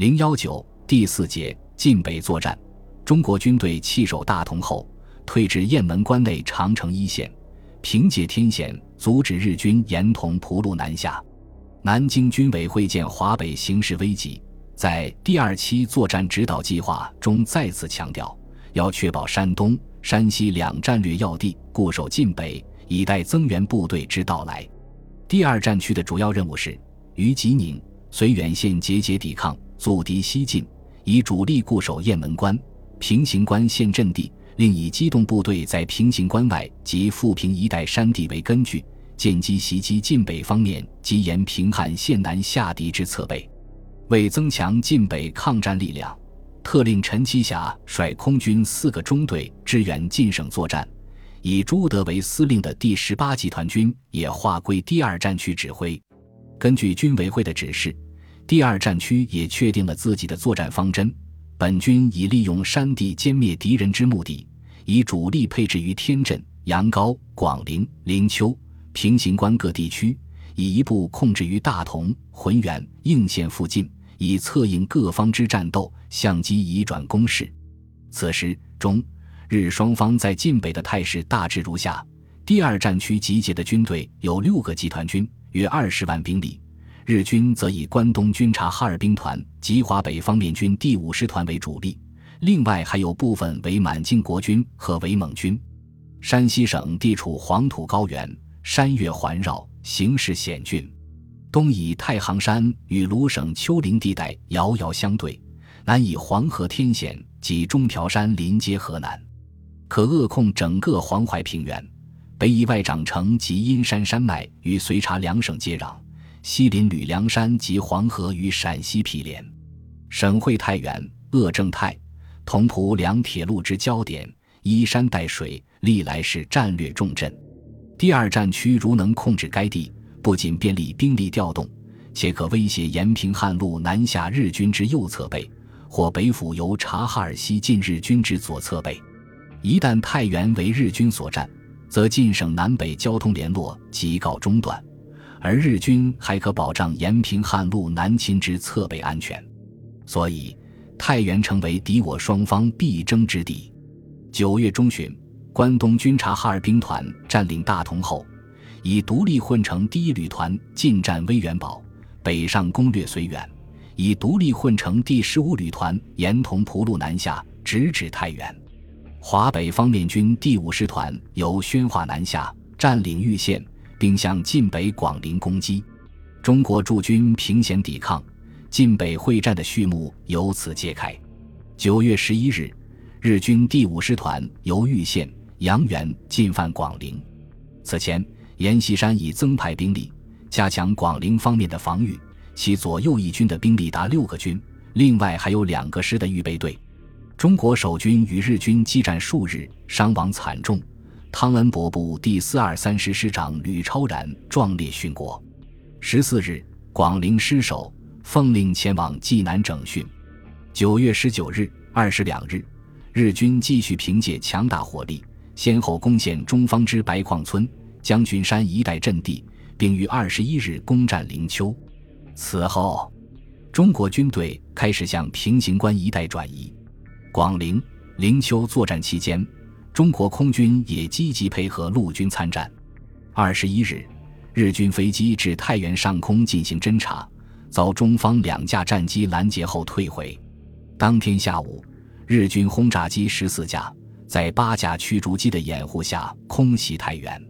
零幺九第四节晋北作战，中国军队弃守大同后，退至雁门关内长城一线，凭借天险阻止日军沿同蒲路南下。南京军委会见华北形势危急，在第二期作战指导计划中再次强调，要确保山东、山西两战略要地固守晋北，以待增援部队之到来。第二战区的主要任务是于吉宁、绥远县节节抵抗。阻敌西进，以主力固守雁门关、平型关县阵地，另以机动部队在平型关外及富平一带山地为根据，见机袭击晋北方面及沿平汉线南下敌之侧背。为增强晋北抗战力量，特令陈其霞率空军四个中队支援晋省作战，以朱德为司令的第十八集团军也划归第二战区指挥。根据军委会的指示。第二战区也确定了自己的作战方针，本军以利用山地歼灭敌人之目的，以主力配置于天镇、杨高、广陵、灵丘、平型关各地区，以一部控制于大同、浑源、应县附近，以策应各方之战斗，相机移转攻势。此时中日双方在晋北的态势大致如下：第二战区集结的军队有六个集团军，约二十万兵力。日军则以关东军察哈尔兵团及华北方面军第五师团为主力，另外还有部分为满境国军和伪蒙军。山西省地处黄土高原，山岳环绕，形势险峻。东以太行山与鲁省丘陵地带遥遥相对，南以黄河天险及中条山临接河南，可扼控整个黄淮平原。北以外长城及阴山山脉与绥察两省接壤。西临吕梁山及黄河与陕西毗连，省会太原、鄂正太、同蒲两铁路之交点，依山带水，历来是战略重镇。第二战区如能控制该地，不仅便利兵力调动，且可威胁延平汉路南下日军之右侧背，或北府由察哈尔西进日军之左侧背。一旦太原为日军所占，则晋省南北交通联络即告中断。而日军还可保障延平汉路南侵之侧背安全，所以太原成为敌我双方必争之地。九月中旬，关东军察哈尔兵团占领大同后，以独立混成第一旅团进占威远堡，北上攻略绥远；以独立混成第十五旅团沿同蒲路南下，直指太原。华北方面军第五师团由宣化南下，占领玉县。并向晋北广陵攻击，中国驻军凭险抵抗，晋北会战的序幕由此揭开。九月十一日，日军第五师团由玉县、阳原进犯广陵。此前，阎锡山已增派兵力，加强广陵方面的防御，其左右翼军的兵力达六个军，另外还有两个师的预备队。中国守军与日军激战数日，伤亡惨重。汤恩伯部第四二三师师长吕超然壮烈殉国。十四日，广陵失守，奉令前往济南整训。九月十九日、二十两日，日军继续凭借强大火力，先后攻陷中方之白矿村、将军山一带阵地，并于二十一日攻占灵丘。此后，中国军队开始向平型关一带转移。广陵、灵丘作战期间。中国空军也积极配合陆军参战。二十一日，日军飞机至太原上空进行侦察，遭中方两架战机拦截后退回。当天下午，日军轰炸机十四架在八架驱逐机的掩护下空袭太原。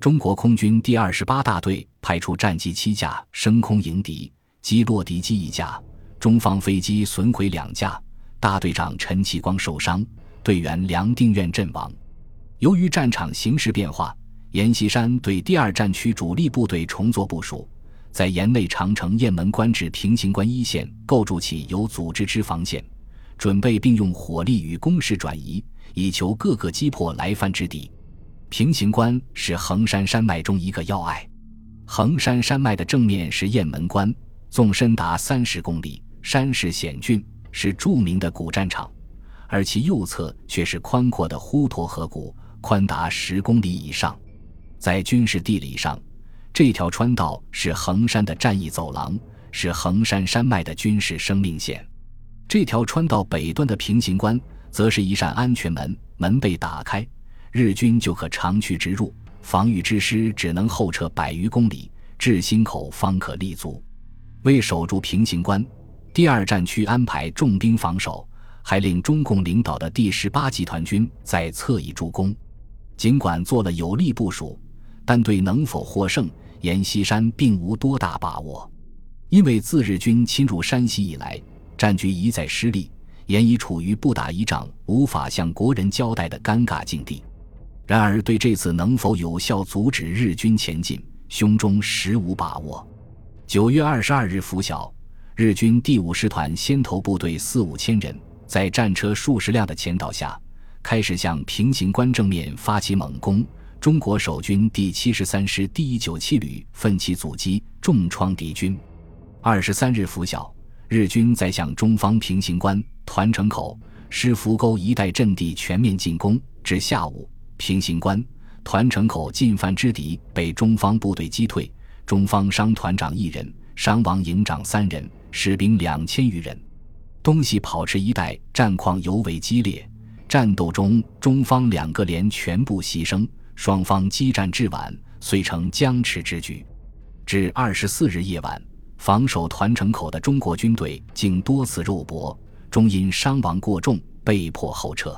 中国空军第二十八大队派出战机七架升空迎敌，击落敌机一架，中方飞机损毁两架，大队长陈其光受伤。队员梁定远阵亡。由于战场形势变化，阎锡山对第二战区主力部队重做部署，在沿内长城雁门关至平型关一线构筑起有组织之防线，准备并用火力与攻势转移，以求各个击破来犯之敌。平型关是衡山山脉中一个要隘，衡山山脉的正面是雁门关，纵深达三十公里，山势险峻，是著名的古战场。而其右侧却是宽阔的滹沱河谷，宽达十公里以上。在军事地理上，这条川道是衡山的战役走廊，是横山山脉的军事生命线。这条川道北端的平型关，则是一扇安全门，门被打开，日军就可长驱直入，防御之师只能后撤百余公里，至心口方可立足。为守住平型关，第二战区安排重兵防守，还令中共领导的第十八集团军在侧翼助攻。尽管做了有力部署，但对能否获胜，阎锡山并无多大把握。因为自日军侵入山西以来，战局一再失利，阎已处于不打一仗无法向国人交代的尴尬境地。然而，对这次能否有效阻止日军前进，胸中实无把握。九月二十二日拂晓，日军第五师团先头部队四五千人，在战车数十辆的前导下，开始向平型关正面发起猛攻。中国守军第七十三师第一九七旅奋起阻击，重创敌军。二十三日拂晓，日军在向中方平型关、团城口、狮福沟一带阵地全面进攻。至下午，平型关、团城口进犯之敌被中方部队击退。中方伤团长一人，伤亡营长三人，士兵两千余人。东西跑池一带战况尤为激烈，战斗中中方两个连全部牺牲，双方激战至晚，遂成僵持之局。至二十四日夜晚，防守团城口的中国军队竟多次肉搏，终因伤亡过重，被迫后撤。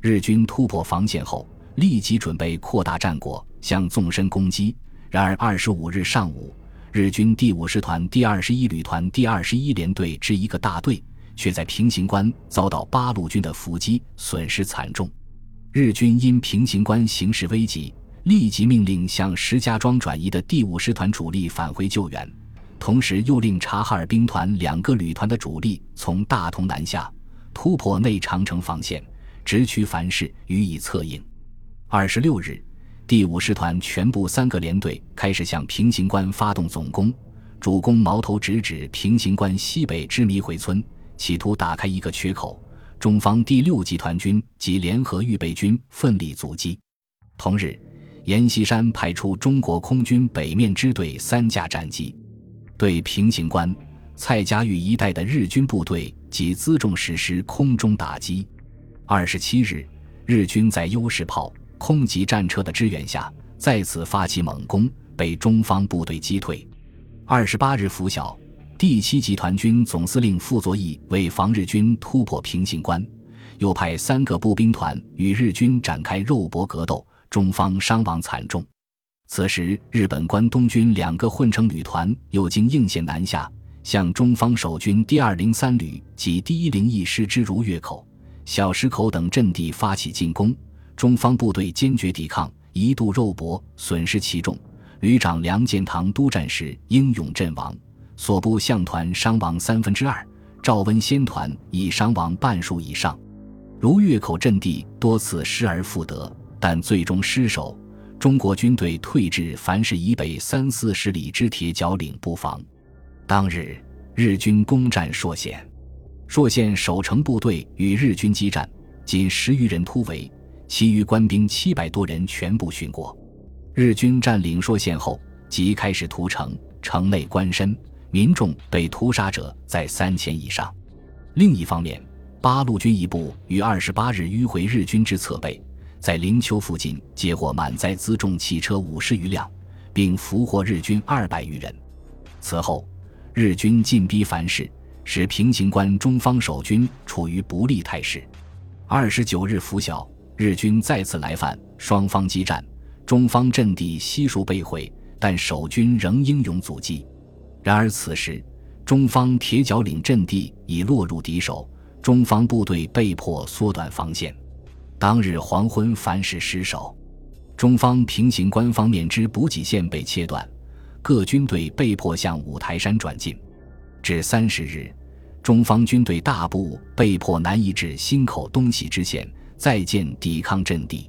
日军突破防线后，立即准备扩大战果，向纵深攻击。然而，二十五日上午，日军第五师团第二十一旅团第二十一联队之一个大队，却在平型关遭到八路军的伏击，损失惨重。日军因平型关形势危急，立即命令向石家庄转移的第五师团主力返回救援，同时又令察哈尔兵团两个旅团的主力从大同南下，突破内长城防线，直取樊市予以策应。二十六日。第五师团全部三个联队开始向平型关发动总攻，主攻矛头直指平型关西北之迷回村，企图打开一个缺口。中方第六集团军及联合预备军奋力阻击。同日，阎锡山派出中国空军北面支队三架战机，对平型关、蔡家峪一带的日军部队及辎重实施空中打击。二十七日，日军在优势炮。空袭战车的支援下，再次发起猛攻，被中方部队击退。二十八日拂晓，第七集团军总司令傅作义为防日军突破平型关，又派三个步兵团与日军展开肉搏格斗，中方伤亡惨重。此时，日本关东军两个混成旅团又经应县南下，向中方守军第二零三旅及第一零一师之如月口、小石口等阵地发起进攻。中方部队坚决抵抗，一度肉搏，损失其重。旅长梁建堂督战时英勇阵亡，所部相团伤亡三分之二，赵温先团已伤亡半数以上。如月口阵地多次失而复得，但最终失守。中国军队退至樊市以北三四十里之铁角岭布防。当日，日军攻占朔县，朔县守城部队与日军激战，仅十余人突围。其余官兵七百多人全部殉国。日军占领朔县后，即开始屠城，城内官绅、民众被屠杀者在三千以上。另一方面，八路军一部于二十八日迂回日军之侧背，在灵丘附近截获满载辎重汽车五十余辆，并俘获日军二百余人。此后，日军进逼樊市，使平型关中方守军处于不利态势。二十九日拂晓。日军再次来犯，双方激战，中方阵地悉数被毁，但守军仍英勇阻击。然而此时，中方铁角岭阵地已落入敌手，中方部队被迫缩短防线。当日黄昏，凡是失守，中方平型关方面之补给线被切断，各军队被迫向五台山转进。至三十日，中方军队大部被迫南移至新口东西支线。再建抵抗阵地。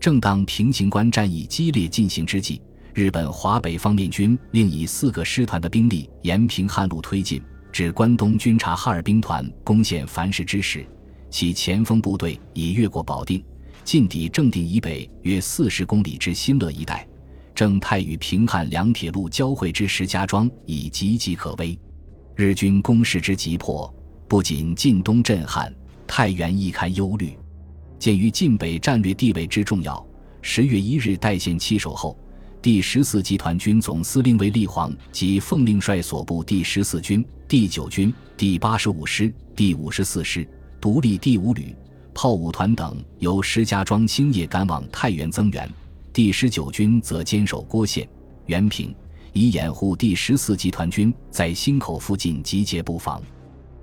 正当平型关战役激烈进行之际，日本华北方面军另以四个师团的兵力沿平汉路推进，至关东军察哈尔兵团攻陷樊市之时，其前锋部队已越过保定，进抵正定以北约四十公里之新乐一带，正太与平汉两铁路交汇之石家庄已岌岌可危。日军攻势之急迫，不仅晋东震撼，太原亦堪忧虑。鉴于晋北战略地位之重要，十月一日代县弃守后，第十四集团军总司令为立煌及奉令率所部第十四军、第九军、第八十五师、第五十四师、独立第五旅、炮五团等，由石家庄星夜赶往太原增援；第十九军则坚守郭县、原平。以掩护第十四集团军在新口附近集结布防。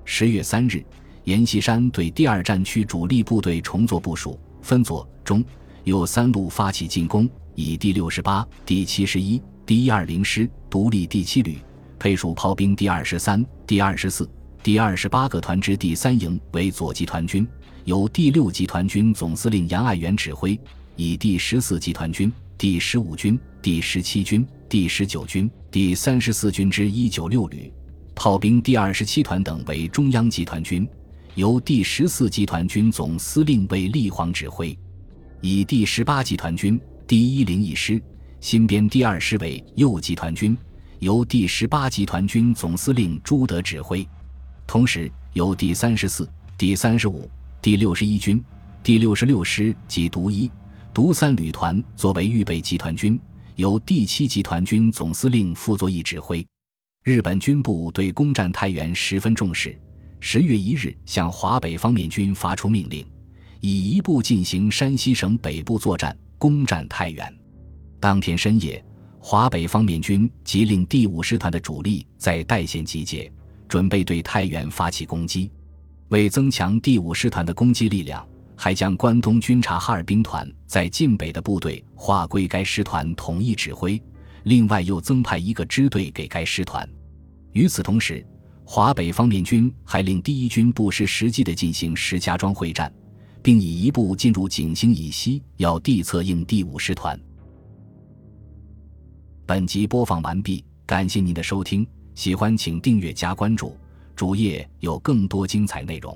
十月三日，阎锡山对第二战区主力部队重做部署，分左、中、右三路发起进攻，以第六十八、第七十一、第一二零师独立第七旅，配属炮兵第二十三、第二十四、第二十八个团之第三营为左集团军，由第六集团军总司令杨爱元指挥，以第十四集团军。第十五军、第十七军、第十九军、第三十四军之一九六旅、炮兵第二十七团等为中央集团军，由第十四集团军总司令为立煌指挥；以第十八集团军第一零一师新编第二师为右集团军，由第十八集团军总司令朱德指挥。同时，由第三十四、第三十五、第六十一军、第六十六师及独一。独三旅团作为预备集团军，由第七集团军总司令傅作义指挥。日本军部对攻占太原十分重视，十月一日向华北方面军发出命令，以一部进行山西省北部作战，攻占太原。当天深夜，华北方面军即令第五师团的主力在代县集结，准备对太原发起攻击。为增强第五师团的攻击力量。还将关东军察哈尔兵团在晋北的部队划归该师团统一指挥，另外又增派一个支队给该师团。与此同时，华北方面军还令第一军不失时机地进行石家庄会战，并以一部进入井星以西，要地策应第五师团。本集播放完毕，感谢您的收听，喜欢请订阅加关注，主页有更多精彩内容。